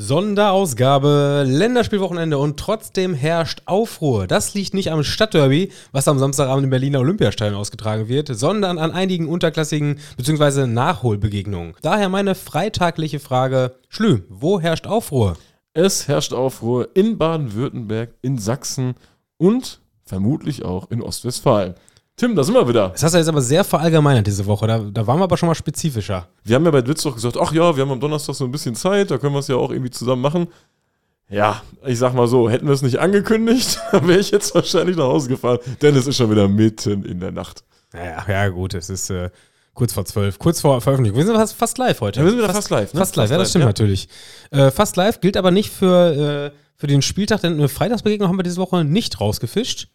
Sonderausgabe, Länderspielwochenende und trotzdem herrscht Aufruhr. Das liegt nicht am Stadtderby, was am Samstagabend im Berliner Olympiastadion ausgetragen wird, sondern an einigen unterklassigen bzw. Nachholbegegnungen. Daher meine freitagliche Frage: Schlü, wo herrscht Aufruhr? Es herrscht Aufruhr in Baden-Württemberg, in Sachsen und vermutlich auch in Ostwestfalen. Tim, da sind wir wieder. Das hast du jetzt aber sehr verallgemeinert diese Woche. Da, da waren wir aber schon mal spezifischer. Wir haben ja bei Witz doch gesagt, ach ja, wir haben am Donnerstag so ein bisschen Zeit, da können wir es ja auch irgendwie zusammen machen. Ja, ich sag mal so, hätten wir es nicht angekündigt, wäre ich jetzt wahrscheinlich nach Hause gefahren, denn es ist schon wieder mitten in der Nacht. Ja, ja gut, es ist äh, kurz vor zwölf, kurz vor Veröffentlichung. Wir sind fast, fast live heute. Ja, wir sind wieder fast, fast live. Ne? Fast live, fast ja, das stimmt ja. natürlich. Äh, fast live gilt aber nicht für, äh, für den Spieltag, denn eine Freitagsbegegnung haben wir diese Woche nicht rausgefischt.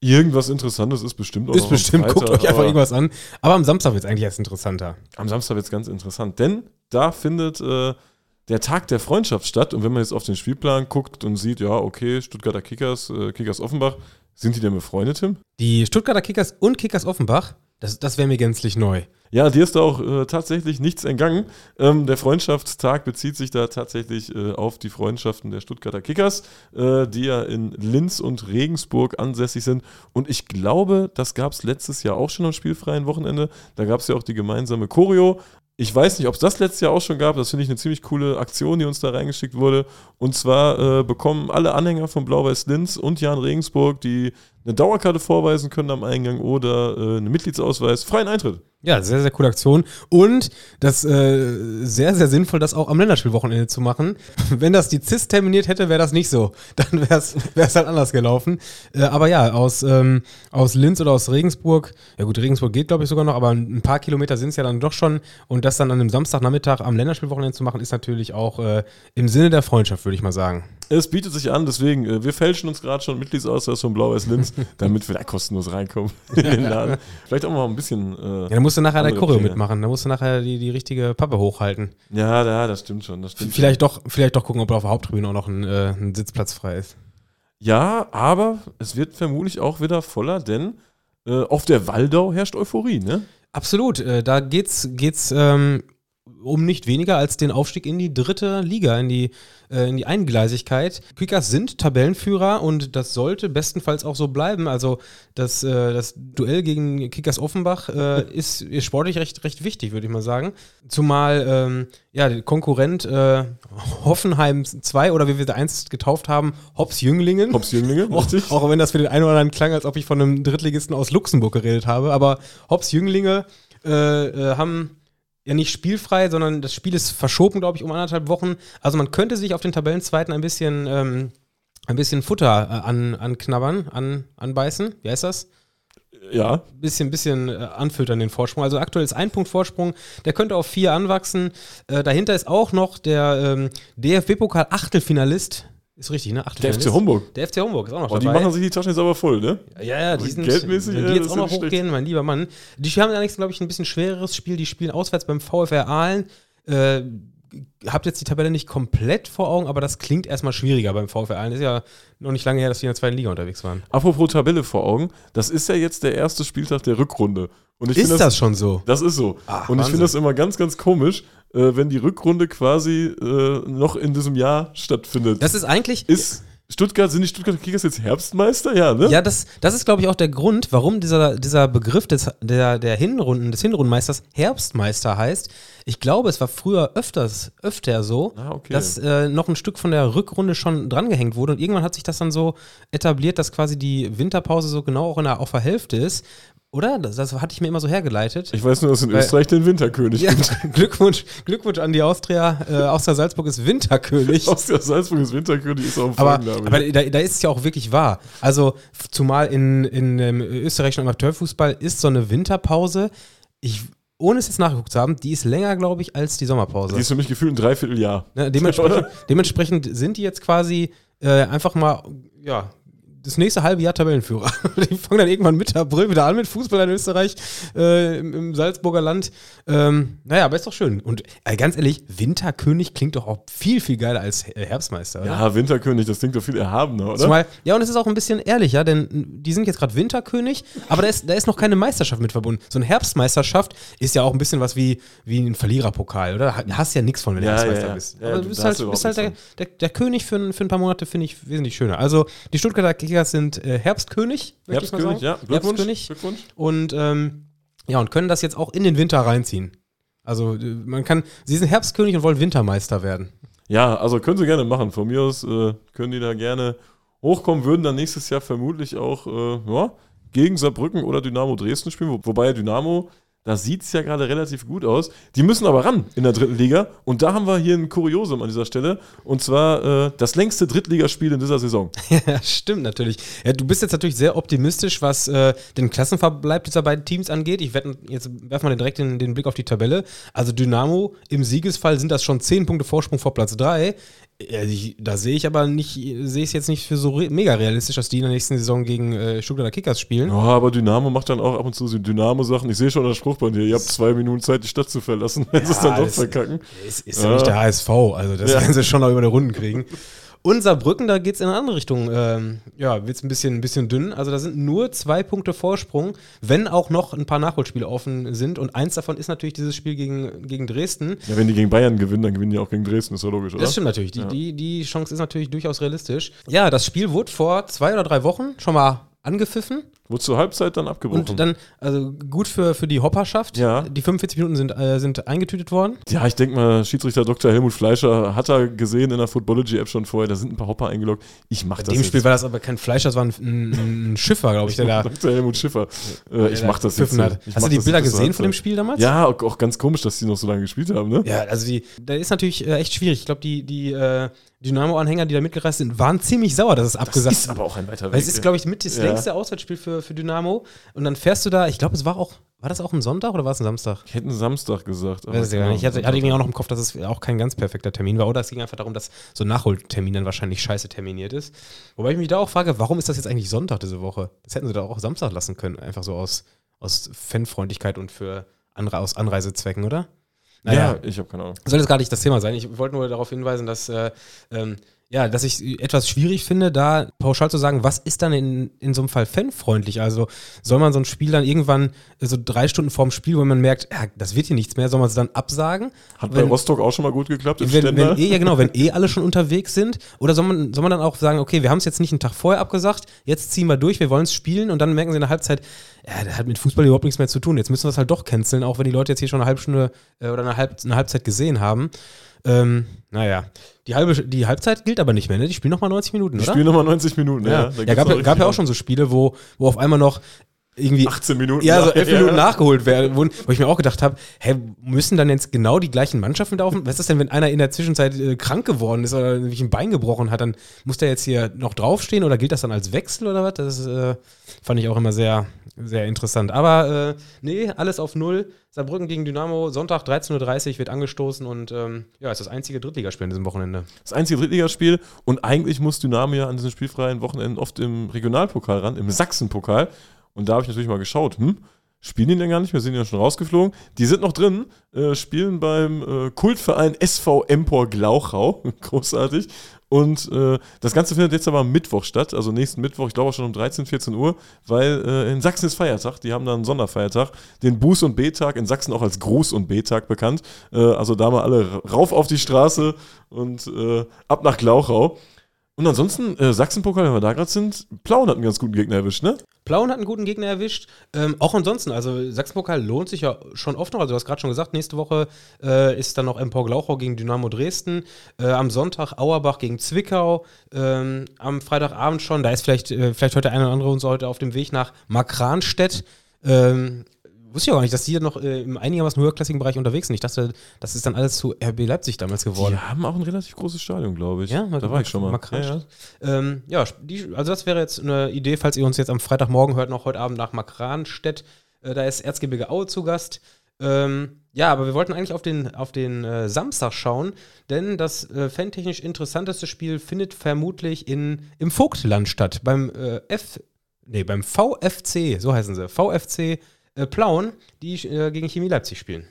Irgendwas Interessantes ist bestimmt auch Ist bestimmt, Freitag, guckt euch einfach irgendwas an. Aber am Samstag wird es eigentlich erst interessanter. Am Samstag wird es ganz interessant, denn da findet äh, der Tag der Freundschaft statt. Und wenn man jetzt auf den Spielplan guckt und sieht, ja, okay, Stuttgarter Kickers, äh, Kickers Offenbach, sind die denn befreundet, Tim? Die Stuttgarter Kickers und Kickers Offenbach, das, das wäre mir gänzlich neu. Ja, dir ist da auch äh, tatsächlich nichts entgangen. Ähm, der Freundschaftstag bezieht sich da tatsächlich äh, auf die Freundschaften der Stuttgarter Kickers, äh, die ja in Linz und Regensburg ansässig sind. Und ich glaube, das gab es letztes Jahr auch schon am spielfreien Wochenende. Da gab es ja auch die gemeinsame Choreo. Ich weiß nicht, ob es das letztes Jahr auch schon gab. Das finde ich eine ziemlich coole Aktion, die uns da reingeschickt wurde. Und zwar äh, bekommen alle Anhänger von Blau-Weiß Linz und Jan Regensburg, die eine Dauerkarte vorweisen können am Eingang oder äh, einen Mitgliedsausweis, freien Eintritt. Ja, sehr, sehr coole Aktion. Und das äh, sehr, sehr sinnvoll, das auch am Länderspielwochenende zu machen. Wenn das die CIS terminiert hätte, wäre das nicht so. Dann wäre es halt anders gelaufen. Äh, aber ja, aus, ähm, aus Linz oder aus Regensburg, ja gut, Regensburg geht, glaube ich, sogar noch, aber ein paar Kilometer sind es ja dann doch schon. Und das dann an einem Samstagnachmittag am Länderspielwochenende zu machen, ist natürlich auch äh, im Sinne der Freundschaft, würde ich mal sagen. Es bietet sich an, deswegen, äh, wir fälschen uns gerade schon Mitgliedsausweis von Blau-Weiß Linz, damit wir da kostenlos reinkommen in den Laden. Vielleicht auch mal ein bisschen. Äh, ja, da musst du nachher der Choreo mitmachen, da musst du nachher die, die richtige Pappe hochhalten. Ja, ja, das stimmt schon. Das stimmt vielleicht, schon. Doch, vielleicht doch gucken, ob auf der Haupttribüne auch noch ein, äh, ein Sitzplatz frei ist. Ja, aber es wird vermutlich auch wieder voller, denn äh, auf der Waldau herrscht Euphorie, ne? Absolut. Äh, da geht's, geht's ähm, um nicht weniger als den Aufstieg in die dritte Liga, in die, äh, in die Eingleisigkeit. Kickers sind Tabellenführer und das sollte bestenfalls auch so bleiben. Also das, äh, das Duell gegen Kickers Offenbach äh, ist, ist sportlich recht, recht wichtig, würde ich mal sagen. Zumal ähm, ja, der Konkurrent äh, Hoffenheim 2 oder wie wir da einst getauft haben, Hops Jünglingen. Hops Jünglingen, auch, auch wenn das für den einen oder anderen klang, als ob ich von einem Drittligisten aus Luxemburg geredet habe. Aber Hops Jünglinge äh, äh, haben ja nicht spielfrei, sondern das Spiel ist verschoben, glaube ich, um anderthalb Wochen. Also man könnte sich auf den Tabellenzweiten ein bisschen, ähm, ein bisschen Futter äh, an, anknabbern, an, anbeißen. Wie heißt das? Ja. Bisschen, bisschen äh, anfüttern den Vorsprung. Also aktuell ist ein Punkt Vorsprung, der könnte auf vier anwachsen. Äh, dahinter ist auch noch der ähm, DFB-Pokal-Achtelfinalist ist richtig, ne? Acht der FC Homburg. Der FC Homburg ist auch noch oh, dabei. Die machen sich die Taschen jetzt aber voll, ne? Ja, ja, die also sind, geldmäßig, wenn die jetzt auch noch hochgehen, schlecht. mein lieber Mann. Die haben allerdings, glaube ich, ein bisschen schwereres Spiel. Die spielen auswärts beim VfR Aalen. Äh, habt jetzt die Tabelle nicht komplett vor Augen, aber das klingt erstmal schwieriger beim VfR Aalen. Ist ja noch nicht lange her, dass wir in der zweiten Liga unterwegs waren. Apropos Tabelle vor Augen, das ist ja jetzt der erste Spieltag der Rückrunde. ist das, das, schon so? Das ist so. Ach, und ich finde das immer ganz, ganz komisch, äh, wenn die Rückrunde quasi äh, noch in diesem Jahr stattfindet. Das ist eigentlich. Ist Stuttgart, sind die Stuttgarter Kickers jetzt Herbstmeister? Ja, ne? Ja, das, das ist, glaube ich, auch der Grund, warum dieser, dieser Begriff des, der, der Hinrunden, des Hinrundenmeisters Herbstmeister heißt. Ich glaube, es war früher öfters, öfter so, ah, okay. dass äh, noch ein Stück von der Rückrunde schon drangehängt wurde und irgendwann hat sich das dann so etabliert, dass quasi die Winterpause so genau auch in der, auf der Hälfte ist, oder? Das, das, hatte ich mir immer so hergeleitet. Ich weiß nur, dass in Weil, Österreich den Winterkönig ja, Glückwunsch, Glückwunsch an die Austria. Äh, Austria Salzburg ist Winterkönig. Austria Salzburg ist Winterkönig, ist auch ein Aber, aber da, da, ist es ja auch wirklich wahr. Also, zumal in, in ähm, österreichischen Amateurfußball ist so eine Winterpause, ich, ohne es jetzt nachgeguckt zu haben, die ist länger, glaube ich, als die Sommerpause. Die ist für mich gefühlt ein Dreivierteljahr. Ne, dementsprechend, dementsprechend sind die jetzt quasi äh, einfach mal, ja, das nächste halbe Jahr Tabellenführer. die fangen dann irgendwann Mitte April wieder an mit Fußball in Österreich, äh, im, im, Salzburger Land. Ähm, naja, aber ist doch schön. Und äh, ganz ehrlich, Winterkönig klingt doch auch viel, viel geiler als Herbstmeister, oder? Ja, Winterkönig, das klingt doch viel erhabener, oder? Zumal, ja, und es ist auch ein bisschen ehrlicher, denn die sind jetzt gerade Winterkönig, aber da ist, da ist noch keine Meisterschaft mit verbunden. So eine Herbstmeisterschaft ist ja auch ein bisschen was wie, wie ein Verliererpokal, oder? Da hast ja nichts von, wenn du Ja, ja, Herbstmeister ja. bist. Ja, aber du- bist halt, bist halt der, der, der König für, ein- für ein paar Monate, finde ich wesentlich schöner. Also, die Stuttgarter Kickers sind äh, Herbstkönig, Herbstkönig, ja. Glückwunsch. Herbstkönig. Glückwunsch. Und, ähm, ja, und können das jetzt auch in den Winter reinziehen. Also, äh, man kann, sie sind Herbstkönig und wollen Wintermeister werden. Ja, also können sie gerne machen. Von mir aus äh, können die da gerne hochkommen, würden dann nächstes Jahr vermutlich auch äh, ja, gegen Saarbrücken oder Dynamo Dresden spielen. Wo, wobei Dynamo, da sieht es ja gerade relativ gut aus. Die müssen aber ran in der dritten Liga. Und da haben wir hier ein Kuriosum an dieser Stelle. Und zwar äh, das längste Drittligaspiel in dieser Saison. Ja, stimmt natürlich. Ja, du bist jetzt natürlich sehr optimistisch, was äh, den Klassenverbleib dieser beiden Teams angeht. Ich werde jetzt werfen wir direkt den, den Blick auf die Tabelle. Also Dynamo im Siegesfall sind das schon 10 Punkte Vorsprung vor Platz 3. Also ich, da sehe ich aber nicht, sehe ich es jetzt nicht für so re mega realistisch, dass die in der nächsten Saison gegen äh, Stuttgarter Kickers spielen. Ja, aber Dynamo macht dann auch ab und zu so Dynamo-Sachen. Ich sehe schon das Spruchband hier. Ihr habt zwei Minuten Zeit, die Stadt zu verlassen, wenn sie es dann doch verkacken. Ist, ist ja. nicht der HSV, also das Ja. werden sie schon noch über die Runden kriegen. Und Saarbrücken, da geht es in eine andere Richtung. Ähm, ja, wird es ein bisschen, ein bisschen dünn. Also da sind nur zwei Punkte Vorsprung, wenn auch noch ein paar Nachholspiele offen sind. Und eins davon ist natürlich dieses Spiel gegen, gegen Dresden. Ja, wenn die gegen Bayern gewinnen, dann gewinnen die auch gegen Dresden. Ist ja logisch, oder? Das stimmt natürlich. Die, die, die Chance ist natürlich durchaus realistisch. Ja, das Spiel wurde vor zwei oder drei Wochen schon mal angepfiffen. Wurde zur Halbzeit dann abgebrochen. Und dann, also gut für, für die Hopperschaft. Ja. Die 45 Minuten sind, äh, sind eingetütet worden. Ja, ich denke mal, Schiedsrichter Dr. Helmut Fleischer hat er gesehen in der Footballogy-App schon vorher. Da sind ein paar Hopper eingeloggt. Ich mach Bei das dem jetzt. Spiel war das aber kein Fleisch, das war ein, ein, ein Schiffer, glaube ich, der da. Dr. Helmut Schiffer. Äh, ich mach das jetzt. hat. Hast du die das Bilder gesehen von dem. Spiel damals? Ja, auch, auch ganz komisch, dass die noch so lange gespielt haben, ne? Ja, also die, da ist natürlich äh, echt schwierig. Ich glaube, die, die äh, Dynamo-Anhänger, die da mitgereist sind, waren ziemlich sauer, dass es abgesagt ist aber auch ein weiter Weg. Weil es ist, glaube ich, mit das Ja. längste Auswärtsspiel für, für Dynamo. Und dann fährst du da, ich glaube, es war auch, war das auch ein Sonntag oder war es ein Samstag? ich hätte einen Samstag gesagt. aber Weiß ich gar nicht. Ich hatte, hatte irgendwie auch noch im Kopf, dass es auch kein ganz perfekter Termin war. Oder es ging einfach darum, dass so ein Nachholtermin dann wahrscheinlich scheiße terminiert ist. Wobei ich mich da auch frage, warum ist das jetzt eigentlich Sonntag diese Woche? Das hätten sie da auch Samstag lassen können. Einfach so aus, aus Fanfreundlichkeit und für Anre aus Anreisezwecken, oder? Ja, ich habe keine Ahnung. soll jetzt gar nicht das Thema sein. Ich wollte nur darauf hinweisen, dass, äh, ähm, ja, dass ich etwas schwierig finde, da pauschal zu sagen, was ist dann in, in so einem Fall fanfreundlich? Also soll man so ein Spiel dann irgendwann so drei Stunden vorm Spiel, wo man merkt, ja, das wird hier nichts mehr, soll man es dann absagen? Hat bei Wenn- Rostock auch schon mal gut geklappt wenn, Stendal? wenn eh, ja genau, wenn eh alle schon unterwegs sind, oder soll man, soll man dann auch sagen, okay, wir haben es jetzt nicht einen Tag vorher abgesagt, jetzt ziehen wir durch, wir wollen es spielen und dann merken sie in der Halbzeit, ja, das hat mit Fußball überhaupt nichts mehr zu tun. Jetzt müssen wir es halt doch canceln, auch wenn die Leute jetzt hier schon eine halbe Stunde äh, oder eine, Halb, eine Halbzeit gesehen haben. Ähm, naja, die, halbe, die Halbzeit gilt aber nicht mehr, ne? Die spielen nochmal 90 Minuten, Die oder? spielen nochmal 90 Minuten, ja. ja, Da ja, gab, gab ja auch schon so Spiele, wo, wo auf einmal noch irgendwie 18 Minuten. ja, so elf Minuten nachgeholt werden, wo, wo ich mir auch gedacht habe, hä, müssen dann jetzt genau die gleichen Mannschaften laufen? Was ist das denn, wenn einer in der Zwischenzeit äh, krank geworden ist oder sich ein Bein gebrochen hat, dann muss der jetzt hier noch draufstehen oder gilt das dann als Wechsel oder was? Das äh, fand ich auch immer sehr, sehr interessant. Aber äh, nee, alles auf Null. Saarbrücken gegen Dynamo, Sonntag 13.30 Uhr wird angestoßen und ähm, ja, ist das einzige Drittligaspiel an diesem Wochenende. Das einzige Drittligaspiel und eigentlich muss Dynamo ja an diesen spielfreien Wochenenden oft im Regionalpokal ran, im Sachsenpokal. Und da habe ich natürlich mal geschaut, hm, spielen die denn gar nicht mehr, sind die ja schon rausgeflogen. Die sind noch drin, äh, spielen beim äh, Kultverein SV Empor Glauchau, großartig. Und äh, das Ganze findet jetzt aber am Mittwoch statt, also nächsten Mittwoch, ich glaube schon um 13, 14 Uhr, weil äh, in Sachsen ist Feiertag, die haben da einen Sonderfeiertag, den Buß- und B-Tag, in Sachsen auch als Gruß- und B-Tag bekannt. Äh, also da mal alle rauf auf die Straße und äh, ab nach Glauchau. Und ansonsten, äh, Sachsenpokal, wenn wir da gerade sind, Plauen hat einen ganz guten Gegner erwischt, ne? Plauen hat einen guten Gegner erwischt. Ähm, auch ansonsten, also Sachsenpokal lohnt sich ja schon oft noch. Also du hast gerade schon gesagt, nächste Woche äh, ist dann noch Empor Glauchau gegen Dynamo Dresden. Äh, am Sonntag Auerbach gegen Zwickau. Ähm, am Freitagabend schon, da ist vielleicht, äh, vielleicht heute einer oder andere uns heute auf dem Weg nach Markranstädt. Ähm, wusste ich auch gar nicht, dass die noch äh, im einigermaßen höherklassigen Bereich unterwegs sind. Ich dachte, das ist dann alles zu RB Leipzig damals geworden. Die haben auch ein relativ großes Stadion, glaube ich. Ja, da war ich schon mal. Markranstadt. Ähm, ja, die, also das wäre jetzt eine Idee, falls ihr uns jetzt am Freitagmorgen hört, noch heute Abend nach Makranstedt. Äh, da ist Erzgebirge Aue zu Gast. Ähm, ja, aber wir wollten eigentlich auf den, auf den äh, Samstag schauen, denn das äh, fantechnisch interessanteste Spiel findet vermutlich in, im Vogtland statt. Beim äh, F, nee, beim VFC, so heißen sie, VFC äh, Plauen, die äh, gegen Chemie Leipzig spielen.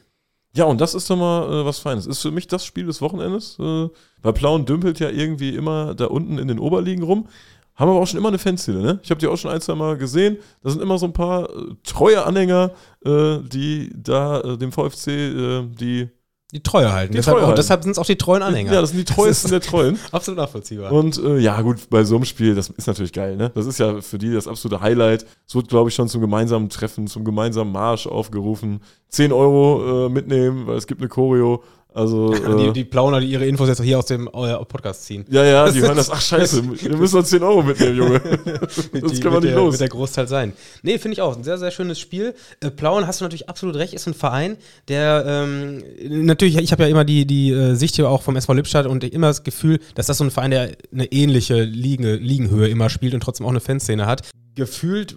Ja, und das ist doch mal äh, was Feines. Ist für mich das Spiel des Wochenendes. Äh, weil Plauen dümpelt ja irgendwie immer da unten in den Oberligen rum. Haben aber auch schon immer eine Fanszene, ne? Ich habe die auch schon ein, zwei Mal gesehen. Da sind immer so ein paar äh, treue Anhänger, äh, die da äh, dem VfC die. Die Treue halten. Die deshalb Treue auch- halten. deshalb sind es auch die treuen Anhänger. Ja, das sind die treuesten der Treuen. absolut nachvollziehbar. Und äh, ja, gut, bei so einem Spiel, das ist natürlich geil, ne? Das ist ja für die das absolute Highlight. Es wird, glaube ich, schon zum gemeinsamen Treffen, zum gemeinsamen Marsch aufgerufen. 10 Euro äh, mitnehmen, weil es gibt eine Choreo. Also. die, Äh, die Plauner, die ihre Infos jetzt hier aus dem äh, Podcast ziehen. ja, ja, die hören das. Ach, scheiße, wir müssen uns 10 Euro mitnehmen, Junge. Sonst die- können wir nicht der, los. Wird der Großteil sein. Nee, finde ich auch. Ein sehr, sehr schönes Spiel. Äh, Plauen, hast du natürlich absolut recht, ist ein Verein, der ähm, natürlich, ich habe ja immer die, die äh, Sicht hier auch vom SV Lippstadt und immer das Gefühl, dass das so ein Verein, der eine ähnliche Liege, Ligenhöhe immer spielt und trotzdem auch eine Fanszene hat. Gefühlt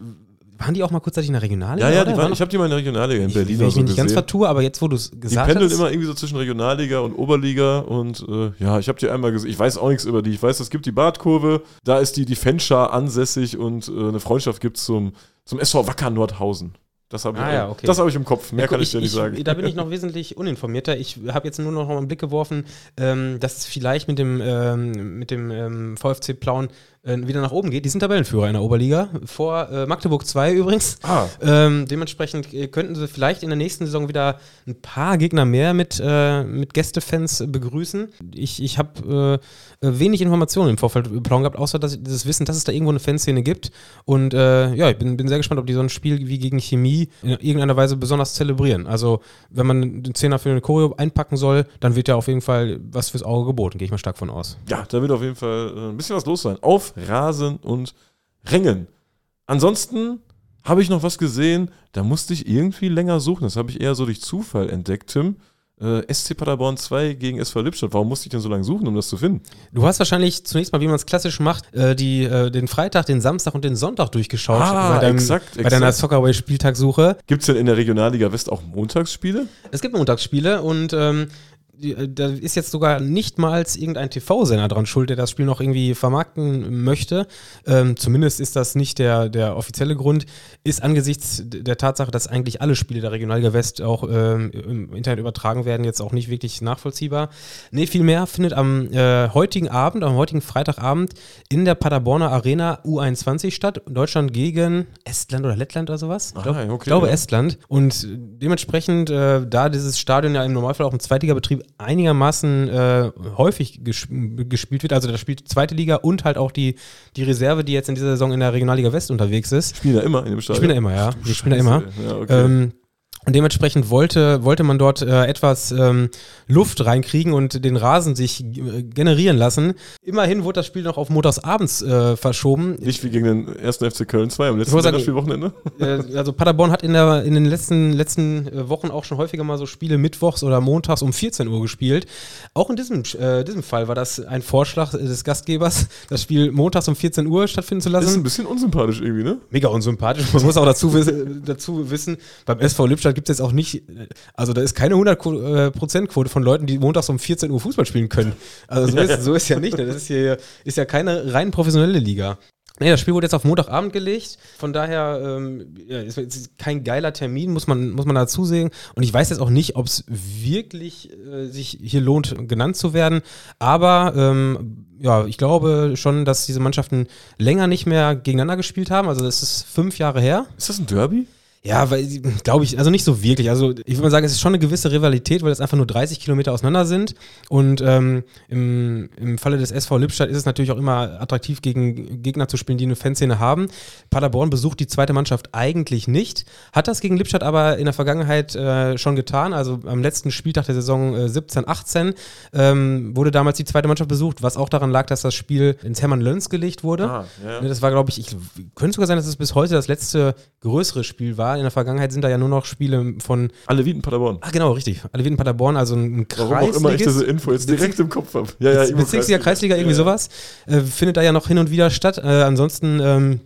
waren die auch mal kurzzeitig in der Regionalliga? Ja, ja, die waren, ich habe die mal in der Regionalliga in ich, Berlin oder ich so mich nicht ganz vertue, aber jetzt, wo du es Die gesagt pendeln hast. immer irgendwie so zwischen Regionalliga und Oberliga und äh, ja, ich habe die einmal gesehen. Ich weiß auch nichts über die. Ich weiß, es gibt die Bartkurve, da ist die, die Fanschar ansässig und äh, eine Freundschaft gibt es zum, zum SV Wacker Nordhausen. Das habe ich, Ah, ja, okay. das hab ich im Kopf. Mehr Ja, kann ich, dir nicht sagen. Da bin ich noch wesentlich uninformierter. Ich habe jetzt nur noch mal einen Blick geworfen, ähm, dass es vielleicht mit dem, ähm, mit dem ähm, VfC Plauen wieder nach oben geht. Die sind Tabellenführer in der Oberliga, vor äh, Magdeburg 2 übrigens. ah, Ähm, dementsprechend äh, könnten sie vielleicht in der nächsten Saison wieder ein paar Gegner mehr mit, äh, mit Gästefans äh, begrüßen. Ich, ich habe äh, äh, wenig Informationen im Vorfeld Plauen gehabt, außer dass, das Wissen, dass es da irgendwo eine Fanszene gibt. Und äh, ja, ich bin, bin sehr gespannt, ob die so ein Spiel wie gegen Chemie in irgendeiner Weise besonders zelebrieren. Also, wenn man den Zehner für eine Choreo einpacken soll, dann wird ja auf jeden Fall was fürs Auge geboten, gehe ich mal stark von aus. ja, da wird auf jeden Fall äh, ein bisschen was los sein. Auf Rasen und Rängen. Ansonsten habe ich noch was gesehen, da musste ich irgendwie länger suchen. Das habe ich eher so durch Zufall entdeckt, Tim. Äh, SC Paderborn 2 gegen SV Lippstadt. Warum musste ich denn so lange suchen, um das zu finden? Du hast wahrscheinlich zunächst mal, wie man es klassisch macht, äh, die, äh, den Freitag, den Samstag und den Sonntag durchgeschaut Ah, bei, deinem, exakt, bei deiner. Soccerway-Spieltagssuche. Gibt es denn in der Regionalliga West auch Montagsspiele? Es gibt Montagsspiele und ähm, äh, da ist jetzt sogar nicht mal irgendein TV-Sender dran schuld, der das Spiel noch irgendwie vermarkten möchte. Ähm, zumindest ist das nicht der, der offizielle Grund. Ist angesichts der Tatsache, dass eigentlich alle Spiele der Regionalliga West auch ähm, im Internet übertragen werden, jetzt auch nicht wirklich nachvollziehbar. Nee, vielmehr findet am äh, heutigen Abend, am heutigen Freitagabend in der Paderborner Arena U21 statt. Deutschland gegen Estland oder Lettland oder sowas. Ah, Ich glaub- okay, ich glaube ja. Estland. Und dementsprechend, äh, da dieses Stadion ja im Normalfall auch im Zweitligabetrieb einigermaßen äh, häufig ges gespielt wird, also da spielt zweite Liga und halt auch die, die Reserve, die jetzt in dieser Saison in der Regionalliga West unterwegs ist. Spielen da immer in dem Ich Stadion? bin da immer, ja. Ich bin da immer. Ja, okay. Ähm, und dementsprechend wollte, wollte man dort äh, etwas ähm, Luft reinkriegen und den Rasen sich äh, generieren lassen. Immerhin wurde das Spiel noch auf montagsabends äh, verschoben. Nicht wie gegen den ersten FC Köln 2 am letzten sagen, Länderspielwochenende. Äh, also Paderborn hat in, der, in den letzten, letzten äh, Wochen auch schon häufiger mal so Spiele mittwochs oder montags um 14 Uhr gespielt. Auch in diesem, äh, diesem Fall war das ein Vorschlag des Gastgebers, das Spiel montags um 14 Uhr stattfinden zu Das ist ein lassen. bisschen unsympathisch irgendwie, ne? Mega unsympathisch. Man muss auch dazu, wissen- dazu wissen, beim SV Lippstadt gibt es jetzt auch nicht, äh, also da ist keine 100%-Quote von Leuten, die montags um 14 Uhr Fußball spielen können. Also so, ist, so ist ja nicht. ne? Das ist, hier, ist ja keine rein professionelle Liga. Nee, das Spiel wurde jetzt auf Montagabend gelegt. Von daher ähm, ja, ist ist kein geiler Termin, muss man, muss man dazu sehen. Und ich weiß jetzt auch nicht, ob es wirklich äh, sich hier lohnt, genannt zu werden. Aber ähm, ja, ich glaube schon, dass diese Mannschaften länger nicht mehr gegeneinander gespielt haben. Also das ist fünf Jahre her. Ist das ein Derby? Ja, weil glaube ich, also nicht so wirklich. Also ich würde mal sagen, es ist schon eine gewisse Rivalität, weil es einfach nur 30 Kilometer auseinander sind. Und ähm, im, im Falle des SV Lippstadt ist es natürlich auch immer attraktiv, gegen Gegner zu spielen, die eine Fanszene haben. Paderborn besucht die zweite Mannschaft eigentlich nicht, hat das gegen Lippstadt aber in der Vergangenheit äh, schon getan. Also am letzten Spieltag der Saison äh, 17, 18 ähm, wurde damals die zweite Mannschaft besucht, was auch daran lag, dass das Spiel ins Hermann-Löns gelegt wurde. Ah, ja. Ne, Das war, glaube ich, ich könnte sogar sein, dass es bis heute das letzte größere Spiel war. In der Vergangenheit sind da ja nur noch Spiele von, Alle Wieden Paderborn. ah genau, richtig, alle Wien Paderborn, also ein Warum auch immer ich diese Info jetzt direkt im Kopf habe. Ja, ja, Bez- Bezirksliga, Kreisliga, irgendwie Ja, ja. sowas, äh, findet da ja noch hin und wieder statt. Äh, ansonsten ähm,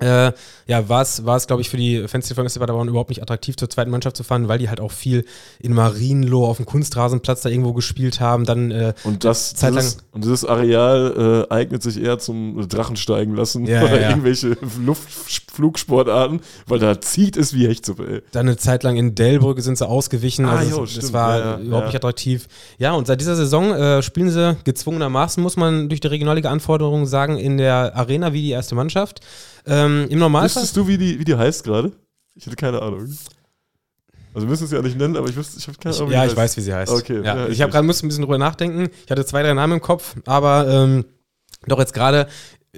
äh, ja, war es, war es, glaube ich, für die Fans von SC Paderborn überhaupt nicht attraktiv, zur zweiten Mannschaft zu fahren, weil die halt auch viel in Marienloh auf dem Kunstrasenplatz da irgendwo gespielt haben. Dann äh, und das, dieses, und dieses Areal äh, eignet sich eher zum Drachensteigen lassen Ja, oder ja, ja. irgendwelche Luftflugsportarten, weil da zieht es wie Hechtsuppe, ey. Dann eine Zeit lang in Delbrücke sind sie ausgewichen. Ah, also jo, das, das war überhaupt nicht attraktiv. Ja, und seit dieser Saison äh, spielen sie gezwungenermaßen, muss man durch die regionale Anforderungen sagen, in der Arena wie die erste Mannschaft. Ähm, Im Normalfall. Wüsstest du, wie die, wie die heißt gerade? Ich hätte keine Ahnung. Also wir müssen es ja nicht nennen, aber ich wüsste, ich habe keine Ahnung. wie ja, ich heißt. weiß, wie sie heißt. Okay, ja, ja, ich ich habe gerade musste ein bisschen drüber nachdenken. Ich hatte zwei, drei Namen im Kopf, aber ähm, doch jetzt gerade,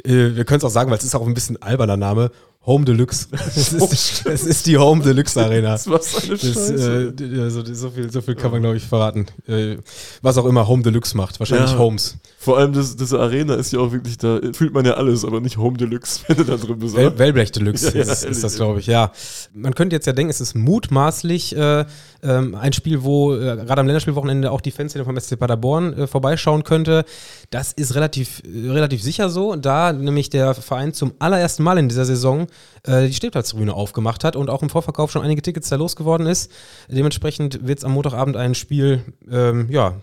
äh, wir können es auch sagen, weil es ist auch ein bisschen alberner Name. Home Deluxe. Es Oh, ist, es ist die Home Deluxe Arena. Das war so eine Das, äh, also, so, viel, so viel kann man, glaube ich, verraten. Äh, was auch immer Home Deluxe macht. Wahrscheinlich Ja. Homes. Vor allem das, diese Arena ist ja auch wirklich, da fühlt man ja alles, aber nicht Home Deluxe, wenn du da drin bist. Wel oder? Wellblech Deluxe Ja, ja, ist, ist ehrlich, das, glaube ich, ja. Man könnte jetzt ja denken, es ist mutmaßlich äh, ähm, ein Spiel, wo äh, gerade am Länderspielwochenende auch die Fanszene vom SC Paderborn äh, vorbeischauen könnte. Das ist relativ, äh, relativ sicher so, da nämlich der Verein zum allerersten Mal in dieser Saison äh, die Stehplatztribüne aufgemacht hat und auch im Vorverkauf schon einige Tickets da losgeworden ist. Dementsprechend wird es am Montagabend ein Spiel, ähm, ja,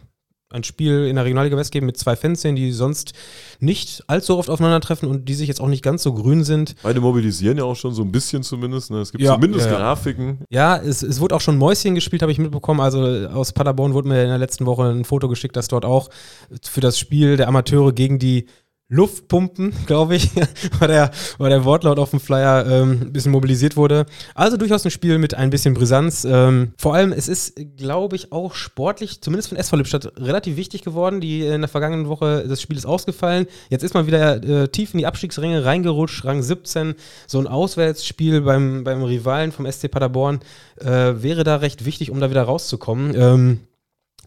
ein Spiel in der Regionalliga West geben mit zwei Fanszenen, die sonst nicht allzu oft aufeinandertreffen und die sich jetzt auch nicht ganz so grün sind. Beide mobilisieren ja auch schon so ein bisschen zumindest. Ne? Es gibt Ja, zumindest ja. Grafiken. Ja, es, es wurde auch schon Mäuschen gespielt, habe ich mitbekommen. Also äh, aus Paderborn wurde mir in der letzten Woche ein Foto geschickt, dass dort auch für das Spiel der Amateure gegen die Luftpumpen, glaube ich, war der, war der Wortlaut auf dem Flyer ähm, ein bisschen mobilisiert wurde. Also durchaus ein Spiel mit ein bisschen Brisanz. Ähm, vor allem, es ist, glaube ich, auch sportlich, zumindest von SV Lippstadt, relativ wichtig geworden. Die in der vergangenen Woche, das Spiel ist ausgefallen. Jetzt ist man wieder äh, tief in die Abstiegsränge reingerutscht, Rang 17. So ein Auswärtsspiel beim, beim Rivalen vom SC Paderborn äh, wäre da recht wichtig, um da wieder rauszukommen. Ähm,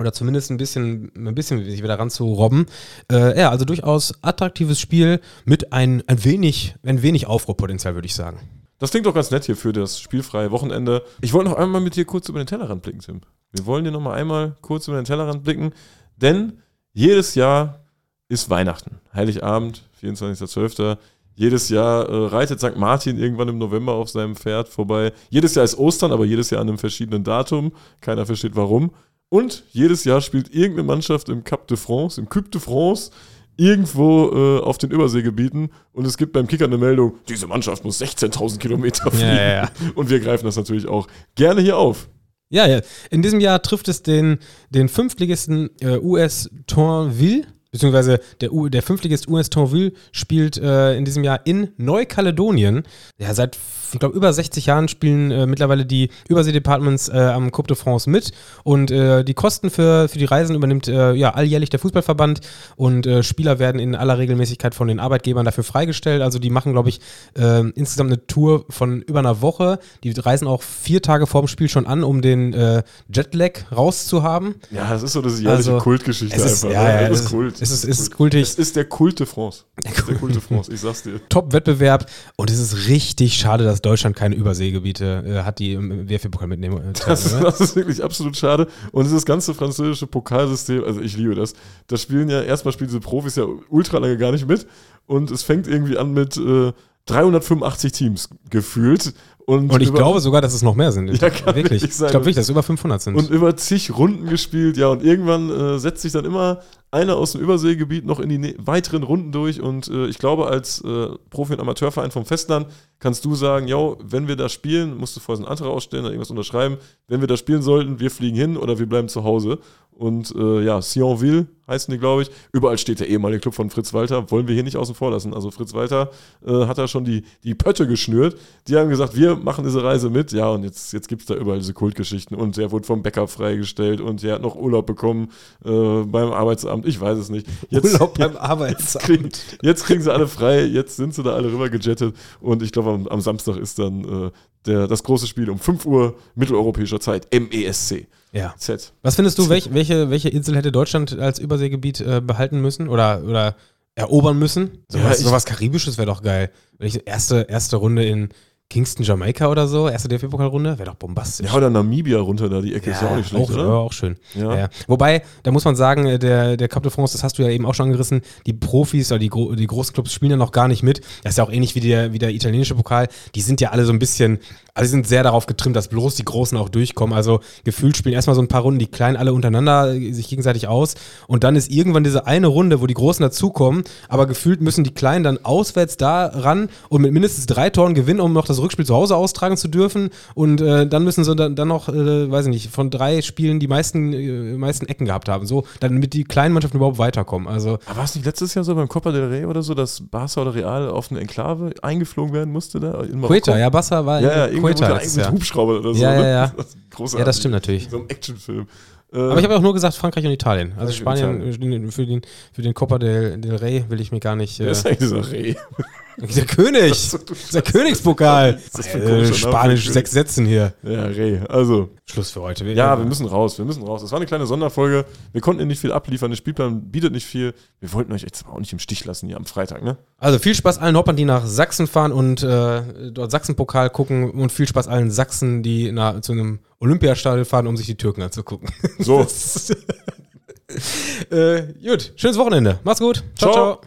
oder zumindest ein bisschen, ein bisschen sich wieder ranzurobben. Äh, ja, also durchaus attraktives Spiel mit ein, ein wenig, ein wenig Aufruhrpotenzial, würde ich sagen. Das klingt doch ganz nett hier für das spielfreie Wochenende. Ich wollte noch einmal mit dir kurz über den Tellerrand blicken, Tim. Wir wollen dir noch mal einmal kurz über den Tellerrand blicken, denn jedes Jahr ist Weihnachten, Heiligabend, 24.12. Jedes Jahr äh, reitet St. Martin irgendwann im November auf seinem Pferd vorbei. Jedes Jahr ist Ostern, aber jedes Jahr an einem verschiedenen Datum. Keiner versteht warum. Und jedes Jahr spielt irgendeine Mannschaft im Cap de France, im Coupe de France, irgendwo äh, auf den Überseegebieten. Und es gibt beim Kicker eine Meldung, diese Mannschaft muss 16.000 Kilometer fliegen. Ja, ja. Und wir greifen das natürlich auch gerne hier auf. Ja, ja. In diesem Jahr trifft es den, den Fünftligisten äh, US Tourville, beziehungsweise der, U, der Fünftligist US Tourville spielt äh, in diesem Jahr in Neukaledonien. Ja, seit, ich glaube, über 60 Jahren spielen äh, mittlerweile die Überseedepartments äh, am Coupe de France mit und äh, die Kosten für, für die Reisen übernimmt äh, ja alljährlich der Fußballverband und äh, Spieler werden in aller Regelmäßigkeit von den Arbeitgebern dafür freigestellt. Also die machen, glaube ich, insgesamt eine Tour von über einer Woche. Die reisen auch vier Tage vorm Spiel schon an, um den Jetlag rauszuhaben. Ja, das ist so diese jährliche Also, Kultgeschichte Es ist, einfach. ja, ne? ja, das ist Kult. Es ist, Das es ist Kult. kultig. Es ist der Kult de France. Es ist der Kult de France, ich sag's dir. Top-Wettbewerb und es ist richtig schade, dass Deutschland keine Überseegebiete äh, hat, die im WFB-Pokal mitnehmen. Äh, Das ist, das ist wirklich absolut schade. Und dieses ganze französische Pokalsystem, also ich liebe das. Da spielen ja, erstmal spielen diese Profis ja ultra lange gar nicht mit. Und es fängt irgendwie an mit äh, 385 Teams gefühlt. Und, und ich über- glaube sogar, dass es noch mehr sind. Ja, kann wirklich. Ich glaube wirklich, dass es über 500 sind. und über zig Runden gespielt, ja, und irgendwann äh, setzt sich dann immer einer aus dem Überseegebiet noch in die ne- weiteren Runden durch und äh, ich glaube, als äh, Profi- und Amateurverein vom Festland kannst du sagen, yo, wenn wir da spielen, musst du vorher so einen Antrag ausstellen oder irgendwas unterschreiben, wenn wir da spielen sollten, wir fliegen hin oder wir bleiben zu Hause. Und äh, ja, Sionville heißen die, glaube ich. Überall steht der ehemalige Club von Fritz Walter. Wollen wir hier nicht außen vor lassen. Also Fritz Walter äh, hat da schon die, die Pötte geschnürt. Die haben gesagt, wir machen diese Reise mit. Ja, und jetzt, jetzt gibt es da überall diese Kultgeschichten. Und der wurde vom Bäcker freigestellt und der hat noch Urlaub bekommen äh, beim Arbeitsamt. Ich weiß es nicht. Jetzt, Urlaub beim Jetzt Arbeitsamt. kriegen, jetzt kriegen sie alle frei, jetzt sind sie da alle rüber gejettet und ich glaube, am, am Samstag ist dann äh, der, das große Spiel um 5 Uhr mitteleuropäischer Zeit, MESC. Ja. Z. Was findest du, welch, welche, welche Insel hätte Deutschland als Überseegebiet äh, behalten müssen oder, oder erobern müssen? Ja, Sowas, ich- sowas Karibisches wäre doch geil. Wenn ich erste, erste Runde in Kingston, Jamaika oder so, erste DFB-Pokalrunde, wäre doch bombastisch. Ja, oder Namibia runter da, die Ecke ist ja auch nicht schlecht, auch, oder? Ja, auch schön. Ja. Ja. Wobei, da muss man sagen, äh, der, der Cup de France, das hast du ja eben auch schon angerissen, die Profis oder die, Gro die Großclubs spielen ja noch gar nicht mit. Das ist ja auch ähnlich wie der, wie der italienische Pokal. Die sind ja alle so ein bisschen, also die sind sehr darauf getrimmt, dass bloß die Großen auch durchkommen. Also gefühlt spielen erstmal so ein paar Runden die Kleinen alle untereinander äh, sich gegenseitig aus. Und dann ist irgendwann diese eine Runde, wo die Großen dazukommen, aber gefühlt müssen die Kleinen dann auswärts da ran und mit mindestens drei Toren gewinnen, um noch das Rückspiel zu Hause austragen zu dürfen. Und äh, dann müssen sie dann, dann noch, äh, weiß ich nicht, von drei Spielen die meisten, äh, meisten Ecken gehabt haben. So, damit die kleinen Mannschaften überhaupt weiterkommen. Also, Aber war es nicht letztes Jahr so beim Copa del Rey oder so, dass Barca oder Real auf eine Enklave eingeflogen werden musste da? In Marokko? Queta, ja, Bassa war Ja, ja, in irgendwie Queta mit Jahr. Hubschrauber oder so. Ja, ja, ne? ja. Das. Ja, das stimmt natürlich. So ein Actionfilm. Äh, Aber ich habe ja auch nur gesagt Frankreich und Italien. Also Spanien äh, für den, für den Copa del, del Rey will ich mir gar nicht. Äh, ist eigentlich dieser Reh? Der König! der Königspokal! ist das für ein Äh, Spanisch sechs Sätzen hier. Ja, Reh. Also, Schluss für heute. ja, wir müssen raus, wir müssen raus. Das war eine kleine Sonderfolge. Wir konnten nicht viel abliefern. Der Spielplan bietet nicht viel. Wir wollten euch jetzt auch nicht im Stich lassen hier am Freitag, ne? Also viel Spaß allen Hoppern, die nach Sachsen fahren und äh, dort Sachsenpokal gucken und viel Spaß allen Sachsen, die na, zu einem Olympiastadion fahren, um sich die Türken anzugucken. So. äh, gut, schönes Wochenende. Macht's gut. ciao. Ciao. ciao.